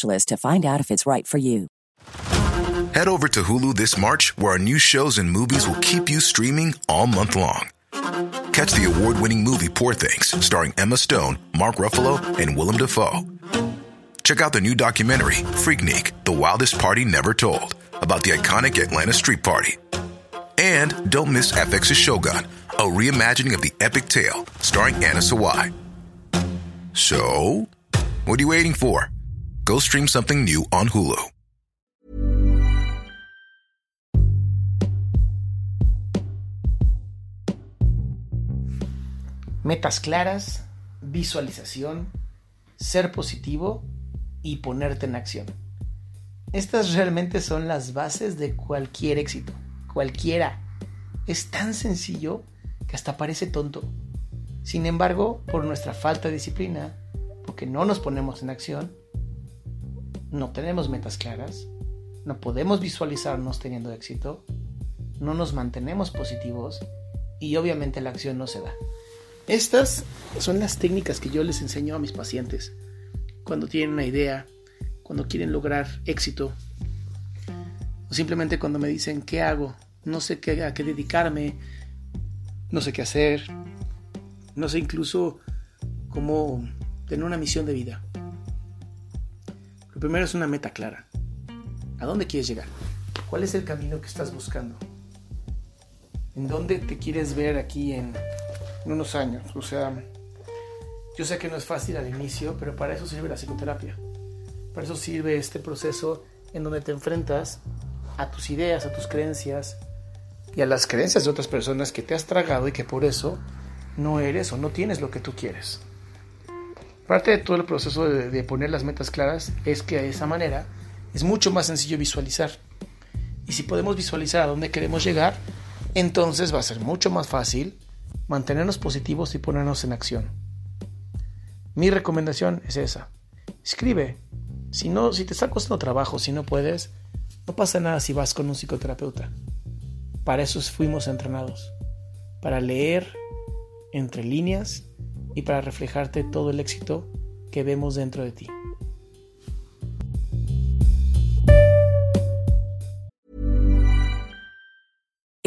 to find out if it's right for you. Head over to Hulu this March, where our new shows and movies will keep you streaming all month long. Catch the award winning movie Poor Things, starring Emma Stone, Mark Ruffalo, and Willem Dafoe. Check out the new documentary, Freaknik The Wildest Party Never Told, about the iconic Atlanta Street Party. And don't miss FX's Shogun, a reimagining of the epic tale, starring Anna Sawai. So, what are you waiting for? Go stream something new on Hulu. Metas claras, visualización, ser positivo y ponerte en acción. Estas realmente son las bases de cualquier éxito. Cualquiera. Es tan sencillo que hasta parece tonto. Sin embargo, por nuestra falta de disciplina, porque no nos ponemos en acción, no tenemos metas claras, no podemos visualizarnos teniendo éxito, no nos mantenemos positivos y obviamente la acción no se da. Estas son las técnicas que yo les enseño a mis pacientes cuando tienen una idea, cuando quieren lograr éxito o simplemente cuando me dicen qué hago, no sé qué, a qué dedicarme, no sé qué hacer, no sé incluso cómo tener una misión de vida. Primero es una meta clara. ¿A dónde quieres llegar? ¿Cuál es el camino que estás buscando? ¿En dónde te quieres ver aquí en unos años? O sea, yo sé que no es fácil al inicio, pero para eso sirve la psicoterapia. Para eso sirve este proceso en donde te enfrentas a tus ideas, a tus creencias y a las creencias de otras personas que te has tragado y que por eso no eres o no tienes lo que tú quieres. Parte de todo el proceso de, de, poner las metas claras es que de esa manera es mucho más sencillo visualizar. Y si podemos visualizar a dónde queremos llegar, entonces va a ser mucho más fácil mantenernos positivos y ponernos en acción. Mi recomendación es esa. Escribe. Si no, si te está costando trabajo, si no puedes, no pasa nada si vas con un psicoterapeuta. Para eso fuimos entrenados. Para leer entre líneas y para reflejarte todo el éxito que vemos dentro de ti.